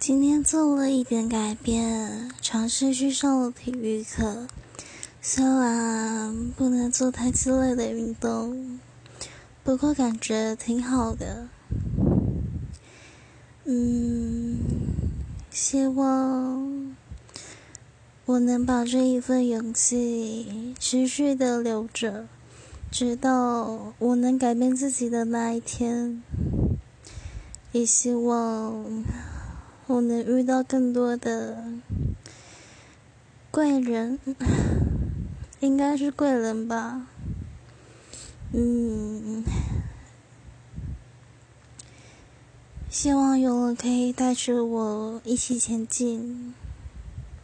今天做了一点改变，尝试去上了体育课。虽然不能做太激烈的运动，不过感觉挺好的。嗯，希望我能把这一份勇气持续的留着，直到我能改变自己的那一天。也希望。我能遇到更多的贵人，应该是贵人吧。嗯，希望有人可以带着我一起前进。